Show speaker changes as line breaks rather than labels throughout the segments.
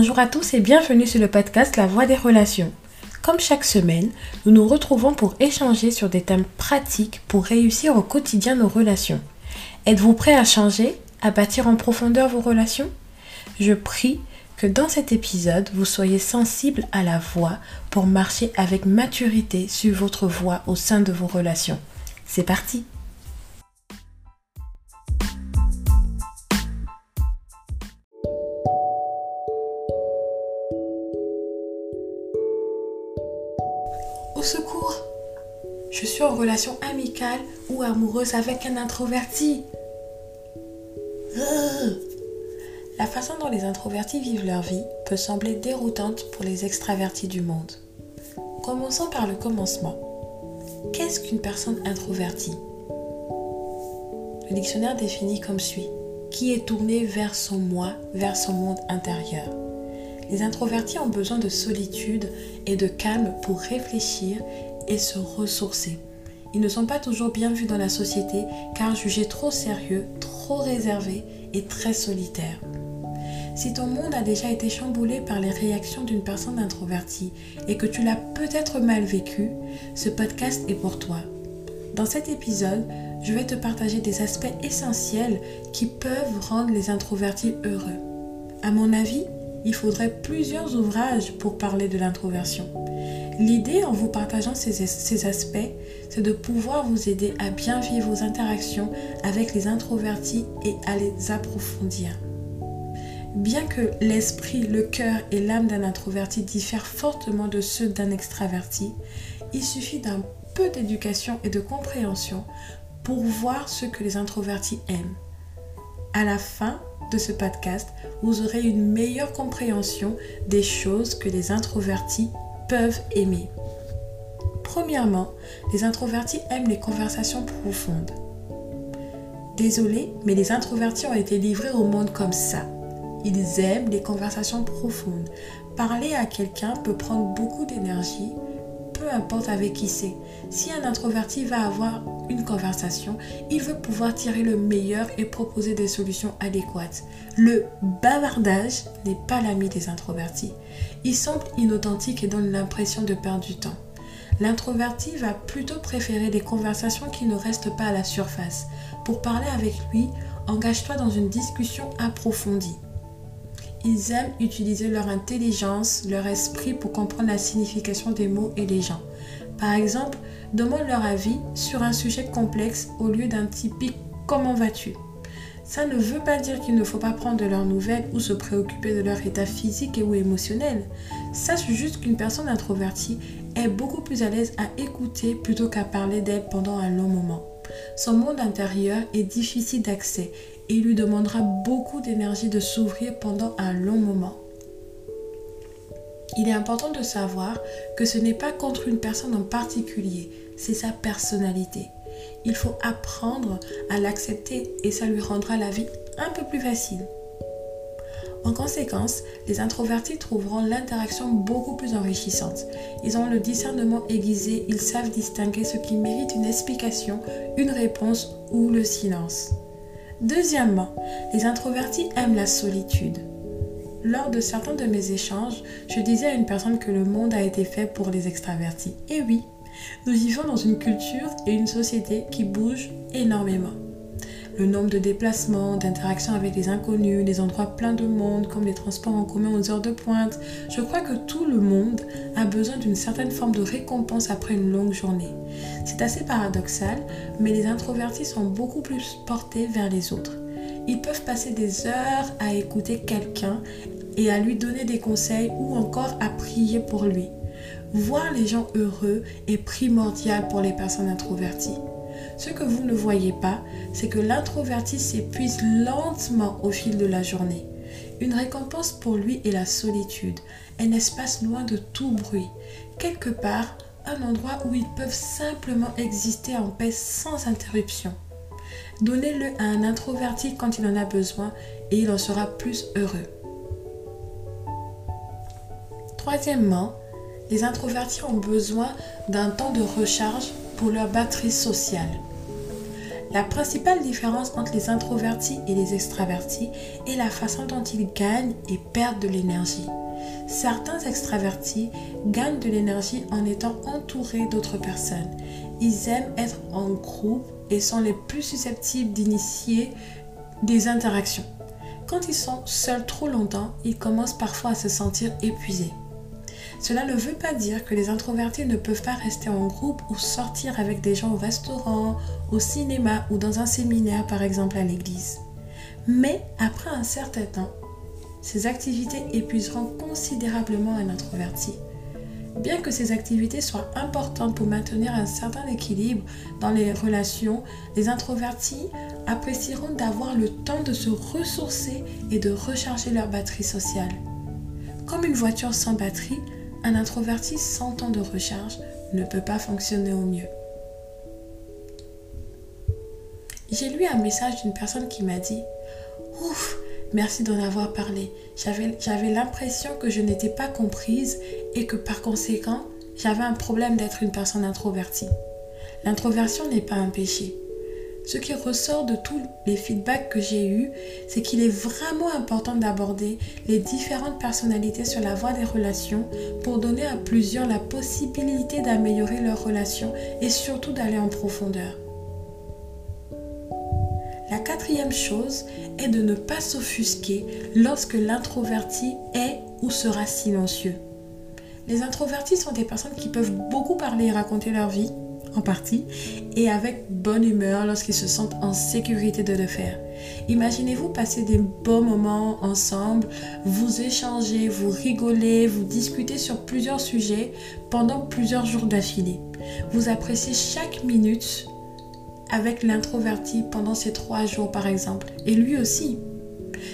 Bonjour à tous et bienvenue sur le podcast La Voix des relations. Comme chaque semaine, nous nous retrouvons pour échanger sur des thèmes pratiques pour réussir au quotidien nos relations. Êtes-vous prêt à changer, à bâtir en profondeur vos relations? Je prie que dans cet épisode, vous soyez sensible à la voix pour marcher avec maturité sur votre voie au sein de vos relations. C'est parti relation amicale ou amoureuse avec un introverti. La façon dont les introvertis vivent leur vie peut sembler déroutante pour les extravertis du monde. Commençons par le commencement. Qu'est-ce qu'une personne introvertie? Le dictionnaire définit comme suit. Qui est tourné vers son moi, vers son monde intérieur? Les introvertis ont besoin de solitude et de calme pour réfléchir et se ressourcer. Ils ne sont pas toujours bien vus dans la société car jugés trop sérieux, trop réservés et très solitaires. Si ton monde a déjà été chamboulé par les réactions d'une personne introvertie et que tu l'as peut-être mal vécu, ce podcast est pour toi. Dans cet épisode, je vais te partager des aspects essentiels qui peuvent rendre les introvertis heureux. À mon avis, il faudrait plusieurs ouvrages pour parler de l'introversion. L'idée en vous partageant ces, aspects, c'est de pouvoir vous aider à bien vivre vos interactions avec les introvertis et à les approfondir. Bien que l'esprit, le cœur et l'âme d'un introverti diffèrent fortement de ceux d'un extraverti, il suffit d'un peu d'éducation et de compréhension pour voir ce que les introvertis aiment. À la fin de ce podcast, vous aurez une meilleure compréhension des choses que les introvertis peuvent aimer. Premièrement, les introvertis aiment les conversations profondes. Désolé, mais les introvertis ont été livrés au monde comme ça. Ils aiment les conversations profondes. Parler à quelqu'un peut prendre beaucoup d'énergie, peu importe avec qui c'est. Si un introverti va avoir une conversation, il veut pouvoir tirer le meilleur et proposer des solutions adéquates. Le bavardage n'est pas l'ami des introvertis. Il semble inauthentique et donne l'impression de perdre du temps. L'introverti va plutôt préférer des conversations qui ne restent pas à la surface. Pour parler avec lui, engage-toi dans une discussion approfondie. Ils aiment utiliser leur intelligence, leur esprit pour comprendre la signification des mots et des gens. Par exemple, demande leur avis sur un sujet complexe au lieu d'un typique comment vas-tu? Ça ne veut pas dire qu'il ne faut pas prendre de leurs nouvelles ou se préoccuper de leur état physique et ou émotionnel. Sache juste qu'une personne introvertie est beaucoup plus à l'aise à écouter plutôt qu'à parler d'elle pendant un long moment. Son monde intérieur est difficile d'accès et il lui demandera beaucoup d'énergie de s'ouvrir pendant un long moment. Il est important de savoir que ce n'est pas contre une personne en particulier, c'est sa personnalité. Il faut apprendre à l'accepter et ça lui rendra la vie un peu plus facile. En conséquence, les introvertis trouveront l'interaction beaucoup plus enrichissante. Ils ont le discernement aiguisé, ils savent distinguer ce qui mérite une explication, une réponse ou le silence. Deuxièmement, les introvertis aiment la solitude. Lors de certains de mes échanges, je disais à une personne que le monde a été fait pour les extravertis. Et oui, nous vivons dans une culture et une société qui bougent énormément le nombre de déplacements, d'interactions avec les inconnus, des endroits pleins de monde comme les transports en commun aux heures de pointe. Je crois que tout le monde a besoin d'une certaine forme de récompense après une longue journée. C'est assez paradoxal, mais les introvertis sont beaucoup plus portés vers les autres. Ils peuvent passer des heures à écouter quelqu'un et à lui donner des conseils ou encore à prier pour lui. Voir les gens heureux est primordial pour les personnes introverties. Ce que vous ne voyez pas, c'est que l'introverti s'épuise lentement au fil de la journée. Une récompense pour lui est la solitude, un espace loin de tout bruit, quelque part un endroit où ils peuvent simplement exister en paix sans interruption. Donnez-le à un introverti quand il en a besoin et il en sera plus heureux. Troisièmement, les introvertis ont besoin d'un temps de recharge pour leur batterie sociale. La principale différence entre les introvertis et les extravertis est la façon dont ils gagnent et perdent de l'énergie. Certains extravertis gagnent de l'énergie en étant entourés d'autres personnes. Ils aiment être en groupe et sont les plus susceptibles d'initier des interactions. Quand ils sont seuls trop longtemps, ils commencent parfois à se sentir épuisés. Cela ne veut pas dire que les introvertis ne peuvent pas rester en groupe ou sortir avec des gens au restaurant, au cinéma ou dans un séminaire par exemple à l'église. Mais après un certain temps, ces activités épuiseront considérablement un introverti. Bien que ces activités soient importantes pour maintenir un certain équilibre dans les relations, les introvertis apprécieront d'avoir le temps de se ressourcer et de recharger leur batterie sociale. Comme une voiture sans batterie, un introverti sans temps de recharge ne peut pas fonctionner au mieux. J'ai lu un message d'une personne qui m'a dit Ouf, merci d'en avoir parlé. J'avais l'impression que je n'étais pas comprise et que par conséquent, j'avais un problème d'être une personne introvertie. L'introversion n'est pas un péché. Ce qui ressort de tous les feedbacks que j'ai eus, c'est qu'il est vraiment important d'aborder les différentes personnalités sur la voie des relations pour donner à plusieurs la possibilité d'améliorer leurs relations et surtout d'aller en profondeur. La quatrième chose est de ne pas s'offusquer lorsque l'introverti est ou sera silencieux. Les introvertis sont des personnes qui peuvent beaucoup parler et raconter leur vie, en partie, et avec bonne humeur lorsqu'ils se sentent en sécurité de le faire. Imaginez-vous passer des bons moments ensemble, vous échanger, vous rigoler, vous discuter sur plusieurs sujets pendant plusieurs jours d'affilée. Vous appréciez chaque minute avec l'introverti pendant ces trois jours par exemple, et lui aussi.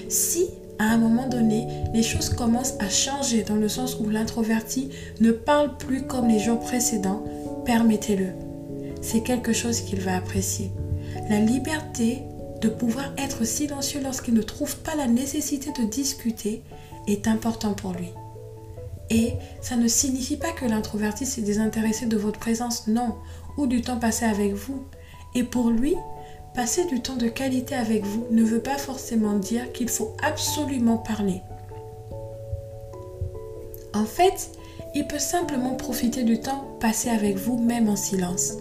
Si à un moment donné, les choses commencent à changer dans le sens où l'introverti ne parle plus comme les jours précédents, permettez-le c'est quelque chose qu'il va apprécier. La liberté de pouvoir être silencieux lorsqu'il ne trouve pas la nécessité de discuter est important pour lui. Et ça ne signifie pas que l'introverti s'est désintéressé de votre présence, non, ou du temps passé avec vous. Et pour lui, passer du temps de qualité avec vous ne veut pas forcément dire qu'il faut absolument parler. En fait, il peut simplement profiter du temps passé avec vous même en silence.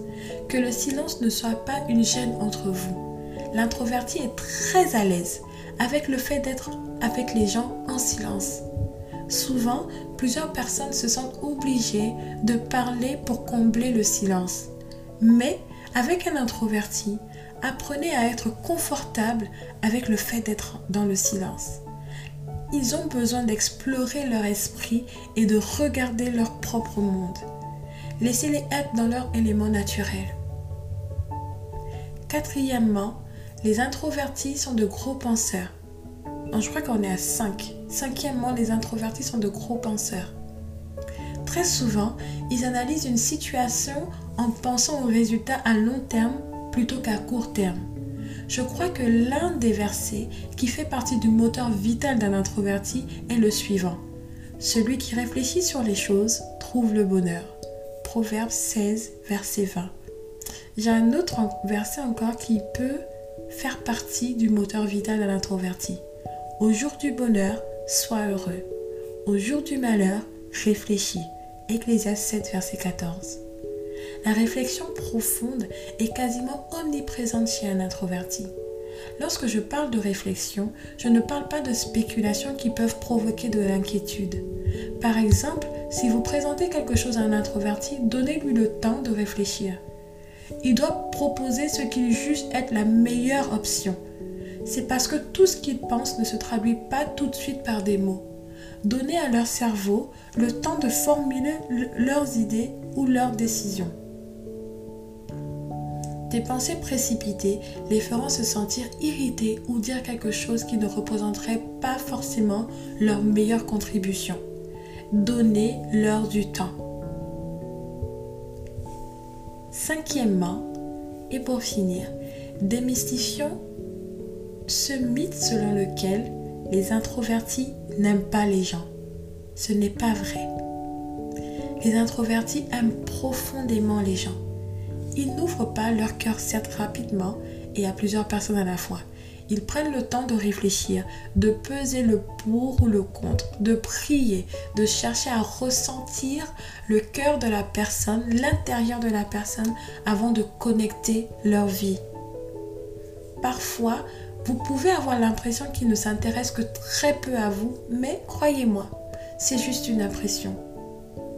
Que le silence ne soit pas une gêne entre vous. L'introverti est très à l'aise avec le fait d'être avec les gens en silence. Souvent, plusieurs personnes se sentent obligées de parler pour combler le silence. Mais avec un introverti, apprenez à être confortable avec le fait d'être dans le silence. Ils ont besoin d'explorer leur esprit et de regarder leur propre monde. Laissez-les être dans leur élément naturel. Quatrièmement, les introvertis sont de gros penseurs. je crois qu'on est à 5. Cinquièmement, les introvertis sont de gros penseurs. Très souvent, ils analysent une situation en pensant aux résultats à long terme plutôt qu'à court terme. Je crois que l'un des versets qui fait partie du moteur vital d'un introverti est le suivant. Celui qui réfléchit sur les choses trouve le bonheur. Proverbe 16, verset 20. J'ai un autre verset encore qui peut faire partie du moteur vital d'un introverti. Au jour du bonheur, sois heureux. Au jour du malheur, réfléchis. Ecclésiaste 7, verset 14. La réflexion profonde est quasiment omniprésente chez un introverti. Lorsque je parle de réflexion, je ne parle pas de spéculations qui peuvent provoquer de l'inquiétude. Par exemple, si vous présentez quelque chose à un introverti, donnez-lui le temps de réfléchir. Il doit proposer ce qu'il juge être la meilleure option. C'est parce que tout ce qu'il pense ne se traduit pas tout de suite par des mots. Donnez à leur cerveau le temps de formuler leurs idées ou leurs décisions. Des pensées précipitées les feront se sentir irrités ou dire quelque chose qui ne représenterait pas forcément leur meilleure contribution. Donnez-leur du temps. Cinquièmement, et pour finir, démystifions ce mythe selon lequel les introvertis n'aiment pas les gens. Ce n'est pas vrai. Les introvertis aiment profondément les gens. Ils n'ouvrent pas leur cœur certes rapidement et à plusieurs personnes à la fois. Ils prennent le temps de réfléchir, de peser le pour ou le contre, de prier, de chercher à ressentir le cœur de la personne, l'intérieur de la personne avant de connecter leur vie. Parfois, vous pouvez avoir l'impression qu'ils ne s'intéressent que très peu à vous, mais croyez-moi, c'est juste une impression.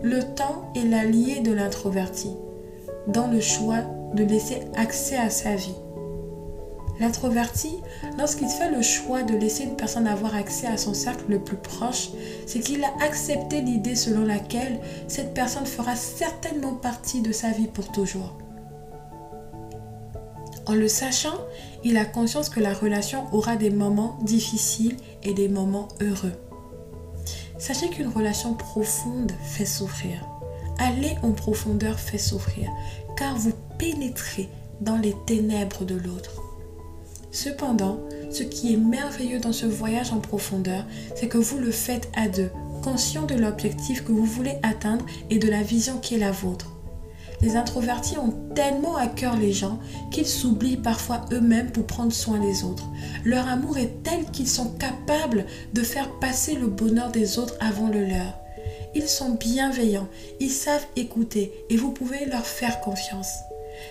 Le temps est l'allié de l'introverti dans le choix de laisser accès à sa vie. L'introverti, lorsqu'il fait le choix de laisser une personne avoir accès à son cercle le plus proche, c'est qu'il a accepté l'idée selon laquelle cette personne fera certainement partie de sa vie pour toujours. En le sachant, il a conscience que la relation aura des moments difficiles et des moments heureux. Sachez qu'une relation profonde fait souffrir. Aller en profondeur fait souffrir, car vous pénétrez dans les ténèbres de l'autre. Cependant, ce qui est merveilleux dans ce voyage en profondeur, c'est que vous le faites à deux, conscient de l'objectif que vous voulez atteindre et de la vision qui est la vôtre. Les introvertis ont tellement à cœur les gens qu'ils s'oublient parfois eux-mêmes pour prendre soin des autres. Leur amour est tel qu'ils sont capables de faire passer le bonheur des autres avant le leur. Ils sont bienveillants, ils savent écouter et vous pouvez leur faire confiance.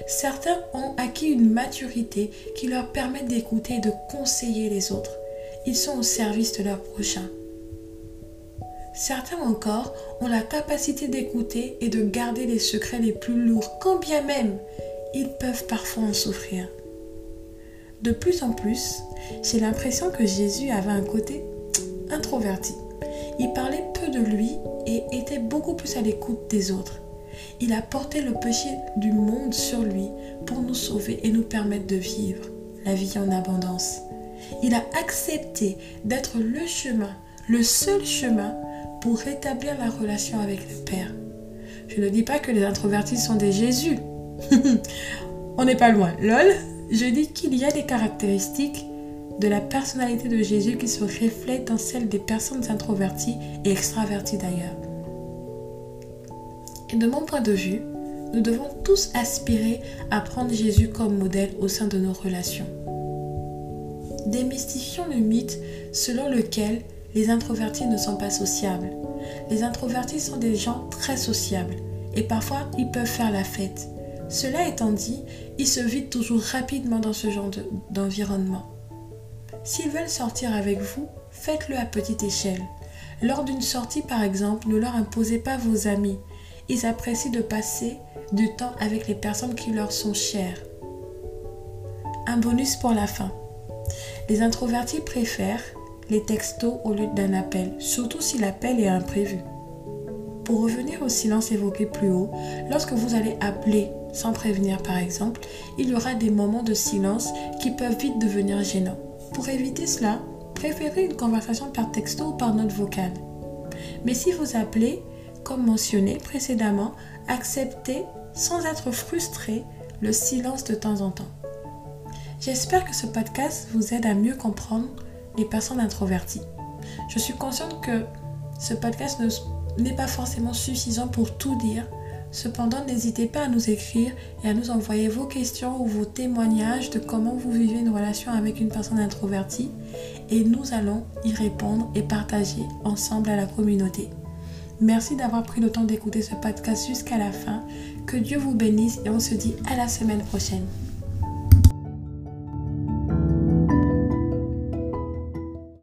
Certains ont acquis une maturité qui leur permet d'écouter et de conseiller les autres. Ils sont au service de leur prochain. Certains encore ont la capacité d'écouter et de garder les secrets les plus lourds, quand bien même ils peuvent parfois en souffrir. De plus en plus, j'ai l'impression que Jésus avait un côté introverti. Il parlait peu de lui et était beaucoup plus à l'écoute des autres. Il a porté le péché du monde sur lui pour nous sauver et nous permettre de vivre la vie en abondance. Il a accepté d'être le chemin, le seul chemin pour rétablir la relation avec le Père. Je ne dis pas que les introvertis sont des Jésus. On n'est pas loin. Lol, je dis qu'il y a des caractéristiques de la personnalité de Jésus qui se reflètent dans celle des personnes introverties et extraverties d'ailleurs. Et de mon point de vue, nous devons tous aspirer à prendre Jésus comme modèle au sein de nos relations. Démystifions le mythe selon lequel les introvertis ne sont pas sociables. Les introvertis sont des gens très sociables et parfois ils peuvent faire la fête. Cela étant dit, ils se vident toujours rapidement dans ce genre d'environnement. S'ils veulent sortir avec vous, faites-le à petite échelle. Lors d'une sortie par exemple, ne leur imposez pas vos amis, ils apprécient de passer du temps avec les personnes qui leur sont chères. Un bonus pour la fin. Les introvertis préfèrent les textos au lieu d'un appel, surtout si l'appel est imprévu. Pour revenir au silence évoqué plus haut, lorsque vous allez appeler sans prévenir par exemple, il y aura des moments de silence qui peuvent vite devenir gênants. Pour éviter cela, préférez une conversation par texto ou par note vocale. Mais si vous appelez, comme mentionné précédemment, accepter sans être frustré le silence de temps en temps. J'espère que ce podcast vous aide à mieux comprendre les personnes introverties. Je suis consciente que ce podcast n'est pas forcément suffisant pour tout dire. Cependant, n'hésitez pas à nous écrire et à nous envoyer vos questions ou vos témoignages de comment vous vivez une relation avec une personne introvertie et nous allons y répondre et partager ensemble à la communauté. Merci d'avoir pris le temps d'écouter ce podcast jusqu'à la fin. Que Dieu vous bénisse et on se dit à la semaine prochaine.